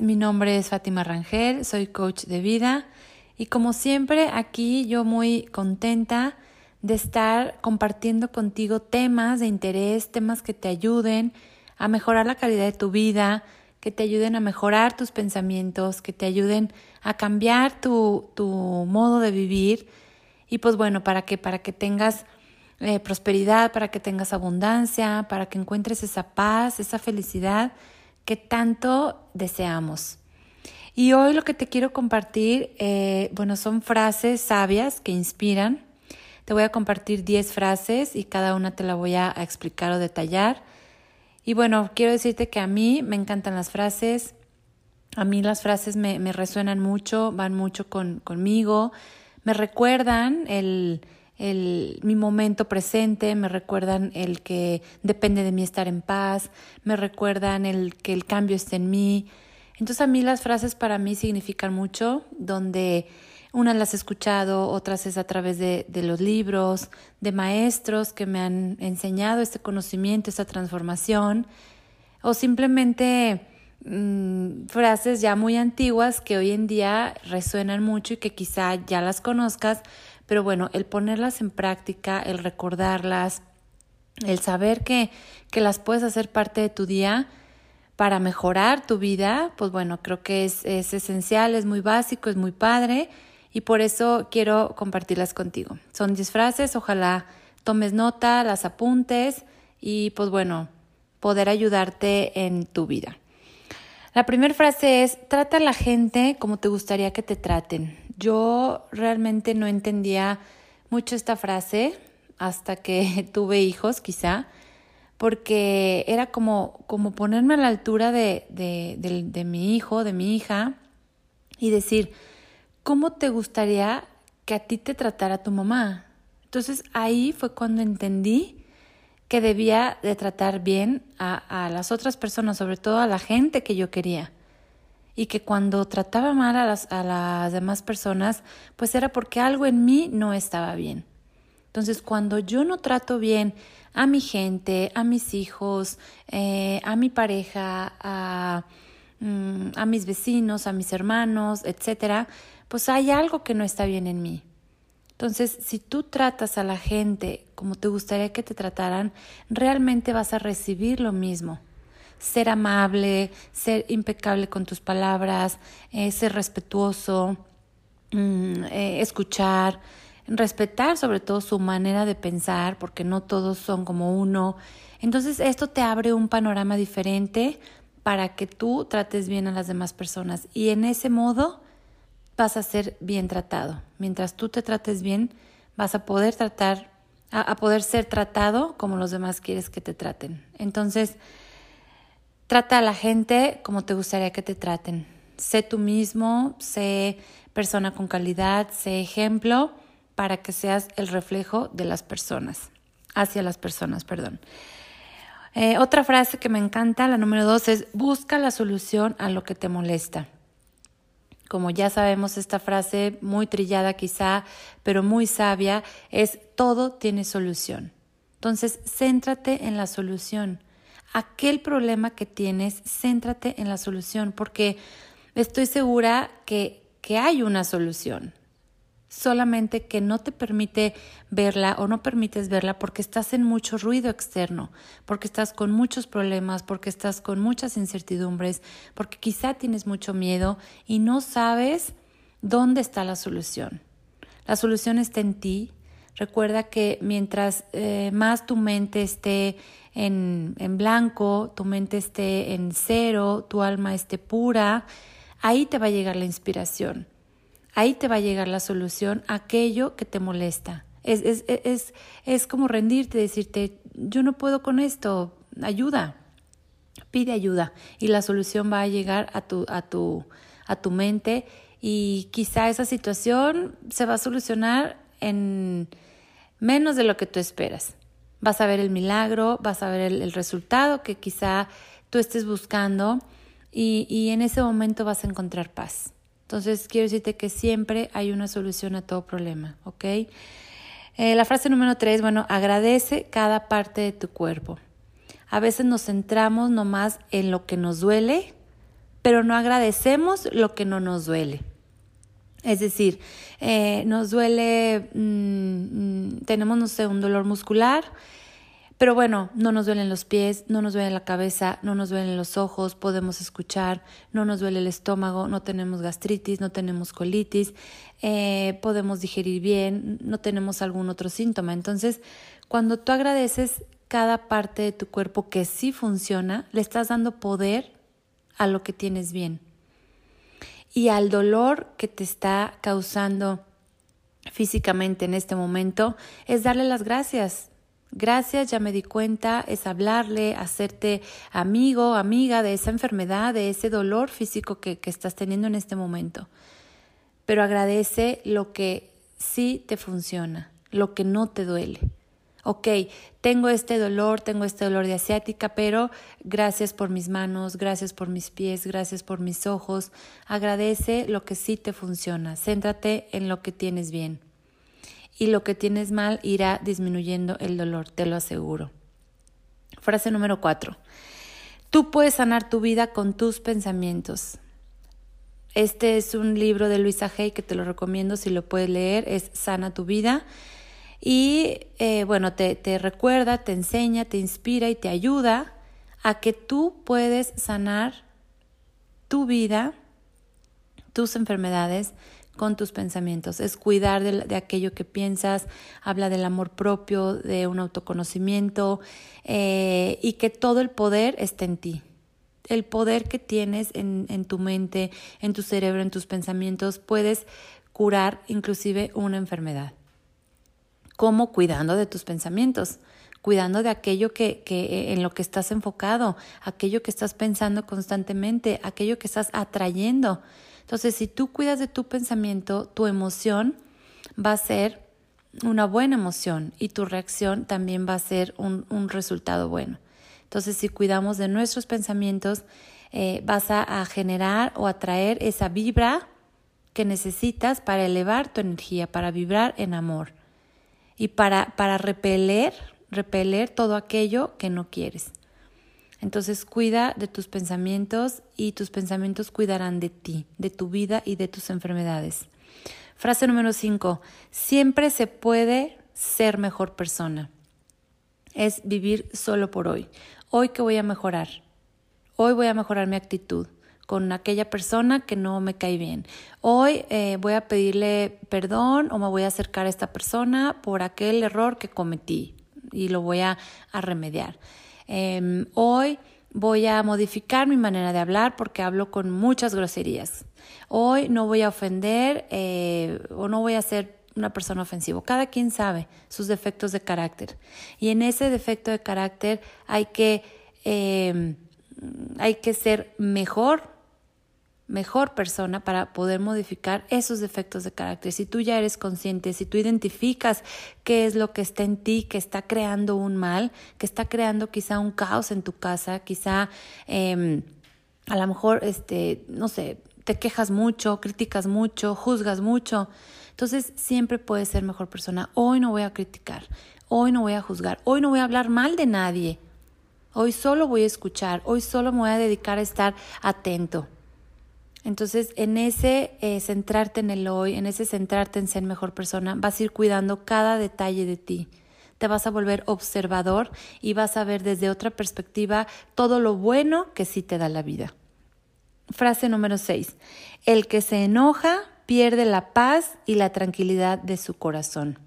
mi nombre es Fátima Rangel, soy coach de vida. Y como siempre aquí yo muy contenta de estar compartiendo contigo temas de interés, temas que te ayuden a mejorar la calidad de tu vida, que te ayuden a mejorar tus pensamientos, que te ayuden a cambiar tu, tu modo de vivir. Y pues bueno, ¿para qué? Para que tengas eh, prosperidad, para que tengas abundancia, para que encuentres esa paz, esa felicidad que tanto deseamos. Y hoy lo que te quiero compartir, eh, bueno, son frases sabias que inspiran. Te voy a compartir 10 frases y cada una te la voy a, explicar o detallar. Y bueno, quiero decirte que a mí me encantan las frases. A mí las frases me, me resuenan mucho, van mucho con, conmigo, me recuerdan el, el, mi momento presente, me recuerdan el que depende de mí estar en paz, me recuerdan el que el cambio está en mí. Entonces a mí las frases para mí significan mucho, donde unas las he escuchado, otras es a través de, de los libros, de maestros que me han enseñado este conocimiento, esta transformación, o simplemente mm, frases ya muy antiguas que hoy en día resuenan mucho y que quizá ya las conozcas, pero bueno, el ponerlas en práctica, el recordarlas, el saber que, que las puedes hacer parte de tu día para mejorar tu vida, pues bueno, creo que es, es esencial, es muy básico, es muy padre y por eso quiero compartirlas contigo. Son 10 frases, ojalá tomes nota, las apuntes y pues bueno, poder ayudarte en tu vida. La primera frase es, trata a la gente como te gustaría que te traten. Yo realmente no entendía mucho esta frase hasta que tuve hijos, quizá, porque era como, como ponerme a la altura de, de, de, mi hijo, de mi hija, y decir, ¿cómo te gustaría que a ti te tratara tu mamá? Entonces ahí fue cuando entendí que debía de tratar bien a, a las otras personas, sobre todo a la gente que yo quería y que cuando trataba mal a las, a las demás personas, pues era porque algo en mí no estaba bien. Entonces, cuando yo no trato bien a mi gente, a mis hijos, eh, a mi pareja, a, mm, a mis vecinos, a mis hermanos, etcétera, pues hay algo que no está bien en mí. Entonces, si tú tratas a la gente como te gustaría que te trataran, realmente vas a recibir lo mismo ser amable, ser impecable con tus palabras, eh, ser respetuoso, mm, eh, escuchar, respetar sobre todo su manera de pensar, porque no todos son como uno. Entonces esto te abre un panorama diferente para que tú trates bien a las demás personas y en ese modo vas a ser bien tratado. Mientras tú te trates bien, vas a poder tratar, a poder ser tratado como los demás quieres que te traten. Entonces, Trata a la gente como te gustaría que te traten. Sé tú mismo, sé persona con calidad, sé ejemplo para que seas el reflejo de las personas, hacia las personas, perdón. Eh, otra frase que me encanta, la número dos, es busca la solución a lo que te molesta. Como ya sabemos, esta frase muy trillada quizá, pero muy sabia, es todo tiene solución. Entonces, céntrate en la solución aquel problema que tienes, céntrate en la solución, porque estoy segura que, que hay una solución, solamente que no te permite verla o no permites verla porque estás en mucho ruido externo, porque estás con muchos problemas, porque estás con muchas incertidumbres, porque quizá tienes mucho miedo y no sabes dónde está la solución. La solución está en ti. Recuerda que mientras eh, más tu mente esté en, en blanco, tu mente esté en cero, tu alma esté pura, ahí te va a llegar la inspiración, ahí te va a llegar la solución a aquello que te molesta. Es, es, es, es como rendirte, decirte, yo no puedo con esto, ayuda, pide ayuda y la solución va a llegar a tu, a tu, a tu mente y quizá esa situación se va a solucionar en menos de lo que tú esperas vas a ver el milagro, vas a ver el, resultado que quizá tú estés buscando y, y, en ese momento vas a encontrar paz. Entonces, quiero decirte que siempre hay una solución a todo problema, ¿ok? Eh, la frase número tres, bueno, agradece cada parte de tu cuerpo. A veces nos centramos nomás en lo que nos duele, pero no agradecemos lo que no nos duele. Es decir, eh, nos duele, mm, mm, tenemos, no sé, un dolor muscular, pero bueno, no nos duelen los pies, no nos duele la cabeza, no nos duelen los ojos, podemos escuchar, no nos duele el estómago, no tenemos gastritis, no tenemos colitis, eh, podemos digerir bien, no tenemos algún otro síntoma. Entonces, cuando tú agradeces cada parte de tu cuerpo que sí funciona, le estás dando poder a lo que tienes bien. Y al dolor que te está causando físicamente en este momento, es darle las gracias Gracias, ya me di cuenta, es hablarle, hacerte amigo, amiga de esa enfermedad, de ese dolor físico que, que estás teniendo en este momento. Pero agradece lo que sí te funciona, lo que no te duele. Ok, tengo este dolor, tengo este dolor de asiática, pero gracias por mis manos, gracias por mis pies, gracias por mis ojos. Agradece lo que sí te funciona. Céntrate en lo que tienes bien y lo que tienes mal irá disminuyendo el dolor, te lo aseguro. Frase número cuatro. Tú puedes sanar tu vida con tus pensamientos. Este es un libro de Luisa Hay que te lo recomiendo si lo puedes leer, es Sana tu vida. Y eh, bueno, te, te recuerda, te enseña, te inspira y te ayuda a que tú puedes sanar tu vida, tus enfermedades, con tus pensamientos, es cuidar de, aquello que piensas, habla del amor propio, de un autoconocimiento eh, y que todo el poder esté en ti. El poder que tienes en, en tu mente, en tu cerebro, en tus pensamientos, puedes curar inclusive una enfermedad. ¿Cómo? Cuidando de tus pensamientos cuidando de aquello que, que, en lo que estás enfocado, aquello que estás pensando constantemente, aquello que estás atrayendo. Entonces, si tú cuidas de tu pensamiento, tu emoción va a ser una buena emoción y tu reacción también va a ser un, resultado bueno. Entonces, si cuidamos de nuestros pensamientos, eh, vas a, generar o atraer esa vibra que necesitas para elevar tu energía, para vibrar en amor y para, para repeler, repeler todo aquello que no quieres. Entonces cuida de tus pensamientos y tus pensamientos cuidarán de ti, de tu vida y de tus enfermedades. Frase número 5. Siempre se puede ser mejor persona. Es vivir solo por hoy. Hoy que voy a mejorar. Hoy voy a mejorar mi actitud con aquella persona que no me cae bien. Hoy eh, voy a pedirle perdón o me voy a acercar a esta persona por aquel error que cometí y lo voy a remediar. Em, hoy voy a modificar mi manera de hablar porque hablo con muchas groserías. Hoy no voy a ofender eh, o no voy a ser una persona ofensiva. Cada quien sabe sus defectos de carácter. Y en ese defecto de carácter hay que, em, hay que ser mejor mejor persona para poder modificar esos defectos de carácter. Si tú ya eres consciente, si tú identificas qué es lo que está en ti, que está creando un mal, que está creando quizá un caos en tu casa, quizá eh, a lo mejor, este, no sé, te quejas mucho, criticas mucho, juzgas mucho. Entonces siempre puedes ser mejor persona. Hoy no voy a criticar, hoy no voy a juzgar, hoy no voy a hablar mal de nadie. Hoy solo voy a escuchar, hoy solo me voy a dedicar a estar atento. Entonces, en ese eh, centrarte en el hoy, en ese centrarte en ser mejor persona, vas a ir cuidando cada detalle de ti. Te vas a volver observador y vas a ver desde otra perspectiva todo lo bueno que sí te da la vida. Frase número 6. El que se enoja pierde la paz y la tranquilidad de su corazón.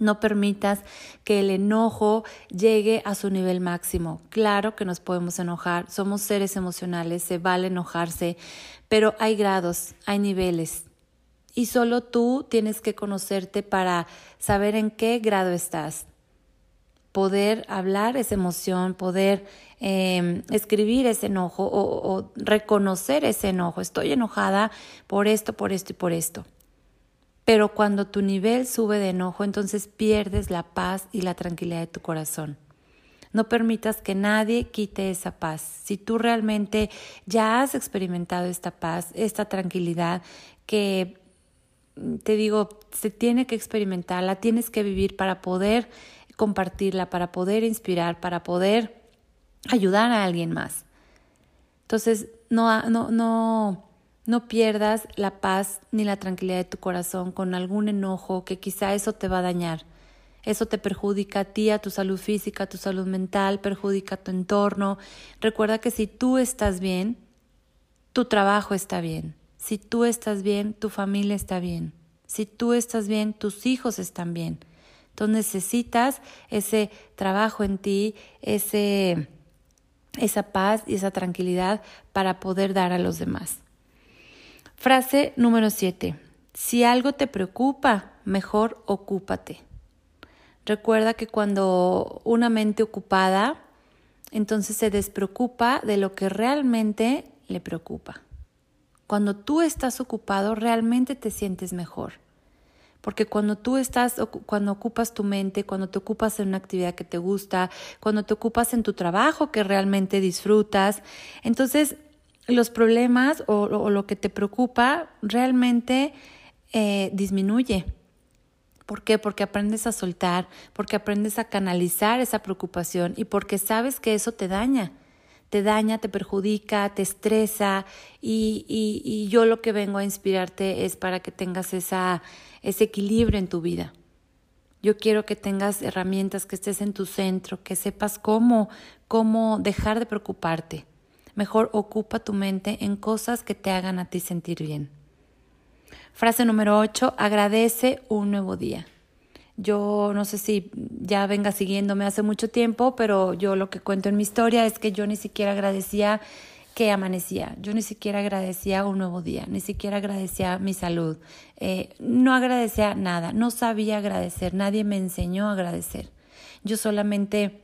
No permitas que el enojo llegue a su nivel máximo. Claro que nos podemos enojar, somos seres emocionales, se vale enojarse, pero hay grados, hay niveles. Y solo tú tienes que conocerte para saber en qué grado estás. Poder hablar esa emoción, poder em, escribir ese enojo o, o reconocer ese enojo. Estoy enojada por esto, por esto y por esto. Pero cuando tu nivel sube de enojo, entonces pierdes la paz y la tranquilidad de tu corazón. No permitas que nadie quite esa paz. Si tú realmente ya has experimentado esta paz, esta tranquilidad, que mm, te digo, se tiene que experimentar, la tienes que vivir para poder compartirla, para poder inspirar, para poder ayudar a alguien más. Entonces, no, no, no, no pierdas la paz ni la tranquilidad de tu corazón con algún enojo que quizá eso te va a dañar. Eso te perjudica a ti, a tu salud física, a tu salud mental, perjudica a tu entorno. Recuerda que si tú estás bien, tu trabajo está bien. Si tú estás bien, tu familia está bien. Si tú estás bien, tus hijos están bien. Entonces necesitas ese trabajo en ti, ese, esa paz y esa tranquilidad para poder dar a los demás. Frase número 7. Si algo te preocupa, mejor ocúpate. Recuerda que cuando una mente ocupada, entonces se despreocupa de lo que realmente le preocupa. Cuando tú estás ocupado, realmente te sientes mejor. Porque cuando tú estás, cuando ocupas tu mente, cuando te ocupas en una actividad que te gusta, cuando te ocupas en tu trabajo que realmente disfrutas, entonces los problemas o, lo que te preocupa realmente eh, disminuye. ¿Por qué? Porque aprendes a soltar, porque aprendes a canalizar esa preocupación y porque sabes que eso te daña. Te daña, te perjudica, te estresa y, y, y yo lo que vengo a inspirarte es para que tengas esa, ese equilibrio en tu vida. Yo quiero que tengas herramientas, que estés en tu centro, que sepas cómo, cómo dejar de preocuparte. Mejor ocupa tu mente en cosas que te hagan a ti sentir bien. Frase número 8, agradece un nuevo día. Yo no sé si ya venga siguiéndome hace mucho tiempo, pero yo lo que cuento en mi historia es que yo ni siquiera agradecía que amanecía, yo ni siquiera agradecía un nuevo día, ni siquiera agradecía mi salud, eh, no agradecía nada, no sabía agradecer, nadie me enseñó a agradecer. Yo solamente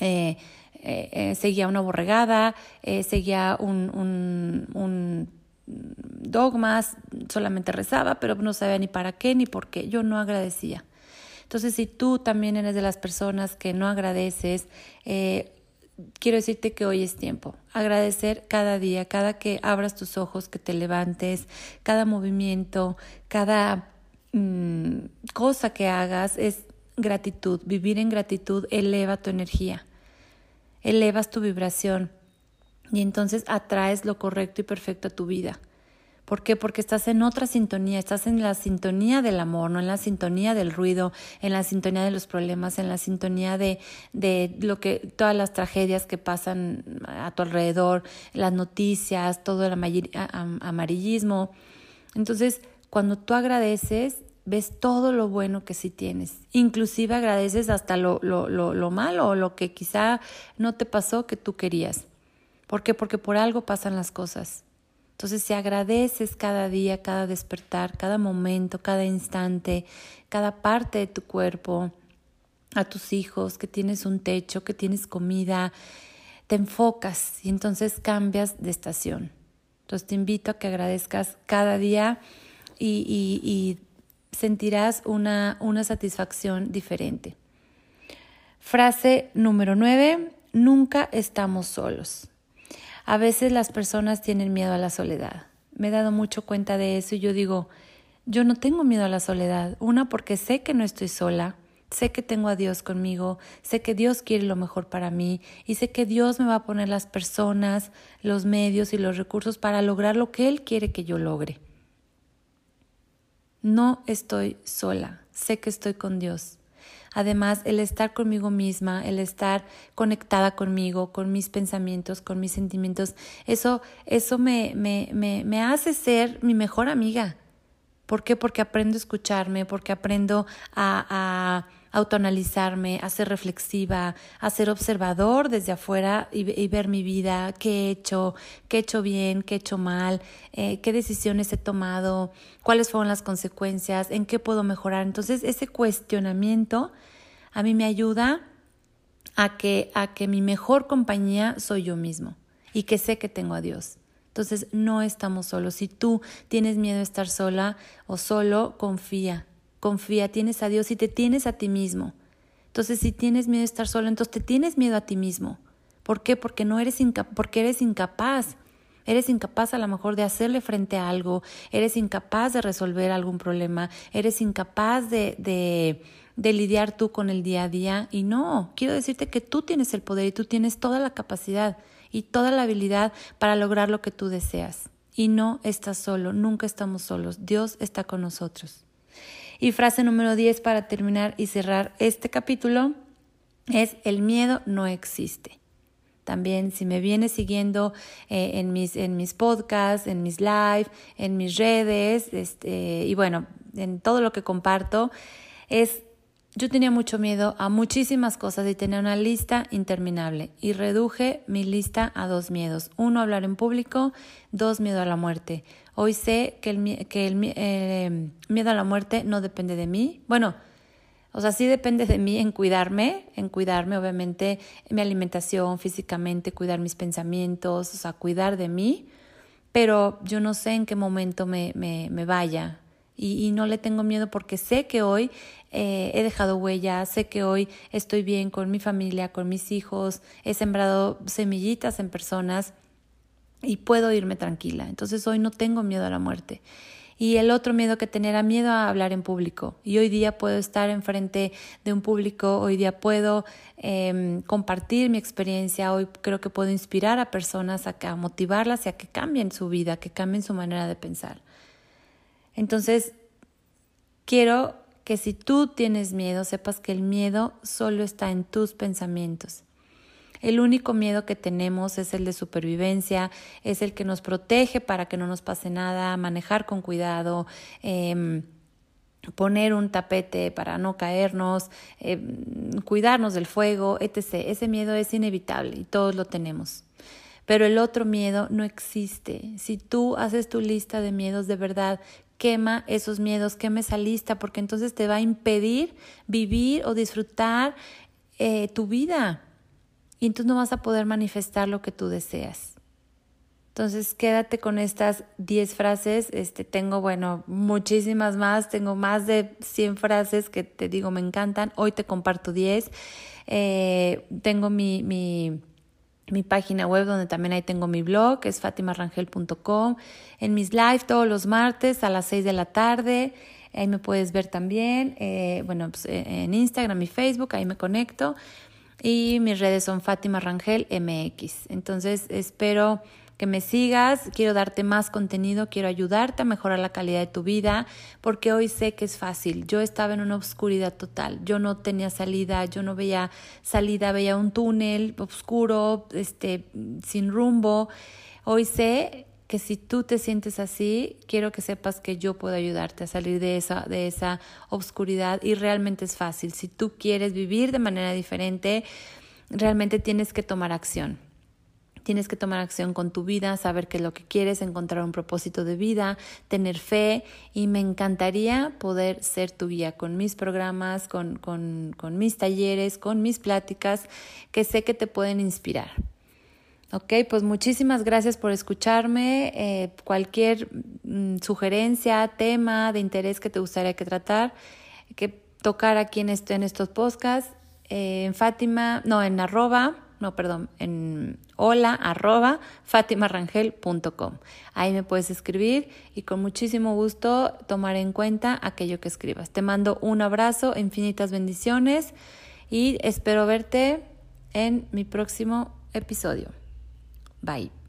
eh, eh, seguía una borregada, seguía un, un, un dogmas, solamente rezaba, pero no sabía ni para qué ni por qué. Yo no agradecía. Entonces, si tú también eres de las personas que no agradeces, eh, quiero decirte que hoy es tiempo. Agradecer cada día, cada que abras tus ojos, que te levantes, cada movimiento, cada mm, cosa que hagas es gratitud. Vivir en gratitud eleva tu energía, elevas tu vibración y entonces atraes lo correcto y perfecto a tu vida. ¿Por qué? Porque estás en otra sintonía, estás en la sintonía del amor, no en la sintonía del ruido, en la sintonía de los problemas, en la sintonía de, de lo que, todas las tragedias que pasan a tu alrededor, las noticias, todo el amarillismo. Entonces, cuando tú agradeces, ves todo lo bueno que sí tienes. Inclusive agradeces hasta lo, lo, lo, lo malo o lo que quizá no te pasó que tú querías. ¿Por qué? Porque por algo pasan las cosas. Entonces, si agradeces cada día, cada despertar, cada momento, cada instante, cada parte de tu cuerpo, a tus hijos, que tienes un techo, que tienes comida, te enfocas y entonces cambias de estación. Entonces te invito a que agradezcas cada día y, y sentirás una, una satisfacción diferente. Frase número nueve, nunca estamos solos. A veces las personas tienen miedo a la soledad. Me he dado mucho cuenta de eso y yo digo, yo no tengo miedo a la soledad. Una, porque sé que no estoy sola, sé que tengo a Dios conmigo, sé que Dios quiere lo mejor para mí y sé que Dios me va a poner las personas, los medios y los recursos para lograr lo que Él quiere que yo logre. No estoy sola, sé que estoy con Dios. Además, el estar conmigo misma, el estar conectada conmigo, con mis pensamientos, con mis sentimientos, eso, eso me, me, me, me hace ser mi mejor amiga. ¿Por qué? Porque aprendo a escucharme, porque aprendo a, a autoanalizarme, a ser reflexiva, a ser observador desde afuera y, ver mi vida, qué he hecho, qué he hecho bien, qué he hecho mal, eh, qué decisiones he tomado, cuáles fueron las consecuencias, en qué puedo mejorar. Entonces, ese cuestionamiento a mí me ayuda a que, a que mi mejor compañía soy yo mismo y que sé que tengo a Dios. Entonces no estamos solos. Si tú tienes miedo de estar sola o solo, confía, confía, tienes a Dios y te tienes a ti mismo. Entonces, si tienes miedo de estar solo, entonces te tienes miedo a ti mismo. ¿Por qué? Porque no eres porque eres incapaz. Eres incapaz a lo mejor de hacerle frente a algo, eres incapaz de resolver algún problema, eres incapaz de, de, de lidiar tú con el día a día. Y no, quiero decirte que tú tienes el poder y tú tienes toda la capacidad y toda la habilidad para lograr lo que tú deseas. Y no estás solo, nunca estamos solos, Dios está con nosotros. Y frase número 10 para terminar y cerrar este capítulo es el miedo no existe. También si me vienes siguiendo eh, en, mis, en mis podcasts, en mis live, en mis redes, este, y bueno, en todo lo que comparto, es yo tenía mucho miedo a muchísimas cosas y tenía una lista interminable y reduje mi lista a dos miedos. Uno, hablar en público, dos, miedo a la muerte. Hoy sé que el, que el eh, miedo a la muerte no depende de mí. Bueno, o sea, sí depende de mí en cuidarme, en cuidarme, obviamente, mi alimentación físicamente, cuidar mis pensamientos, o sea, cuidar de mí, pero yo no sé en qué momento me, me, me vaya. Y, y, no le tengo miedo porque sé que hoy eh, he dejado huella, sé que hoy estoy bien con mi familia, con mis hijos, he sembrado semillitas en personas y puedo irme tranquila. Entonces hoy no tengo miedo a la muerte. Y el otro miedo que tenía era miedo a hablar en público. Y hoy día puedo estar enfrente de un público, hoy día puedo em, compartir mi experiencia, hoy creo que puedo inspirar a personas a, motivarlas y a que cambien su vida, que cambien su manera de pensar. Entonces, quiero que si tú tienes miedo, sepas que el miedo solo está en tus pensamientos. El único miedo que tenemos es el de supervivencia, es el que nos protege para que no nos pase nada, manejar con cuidado. Em, poner un tapete para no caernos, em, cuidarnos del fuego, etc. Ese miedo es inevitable y todos lo tenemos. Pero el otro miedo no existe. Si tú haces tu lista de miedos de verdad, quema esos miedos, quema esa lista, porque entonces te va a impedir vivir o disfrutar eh, tu vida y entonces no vas a poder manifestar lo que tú deseas. Entonces quédate con estas 10 frases. Este, tengo, bueno, muchísimas más. Tengo más de 100 frases que te digo me encantan. Hoy te comparto 10. Eh, tengo mi, mi, mi, página web donde también ahí tengo mi blog, que es fatimarangel.com. En mis live todos los martes a las 6 de la tarde. Ahí me puedes ver también. Eh, bueno, pues, en Instagram y Facebook, ahí me conecto y mis redes son Fátima Rangel MX. Entonces espero que me sigas, quiero darte más contenido, quiero ayudarte a mejorar la calidad de tu vida, porque hoy sé que es fácil. Yo estaba en una oscuridad total, yo no tenía salida, yo no veía salida, veía un túnel oscuro, este, sin rumbo. Hoy sé que si tú te sientes así, quiero que sepas que yo puedo ayudarte a salir de esa, de esa obscuridad y realmente es fácil. Si tú quieres vivir de manera diferente, realmente tienes que tomar acción. Tienes que tomar acción con tu vida, saber qué es lo que quieres, encontrar un propósito de vida, tener fe y me encantaría poder ser tu guía con mis programas, con, con, con mis talleres, con mis pláticas que sé que te pueden inspirar. Ok, pues muchísimas gracias por escucharme. Eh, cualquier mm, sugerencia, tema de interés que te gustaría que tratar, que tocar aquí en, este, en estos podcasts, eh, en Fátima, no, en arroba, no, perdón, en hola arroba fatimarangel.com. Ahí me puedes escribir y con muchísimo gusto tomar en cuenta aquello que escribas. Te mando un abrazo, infinitas bendiciones y espero verte en mi próximo episodio. Bye.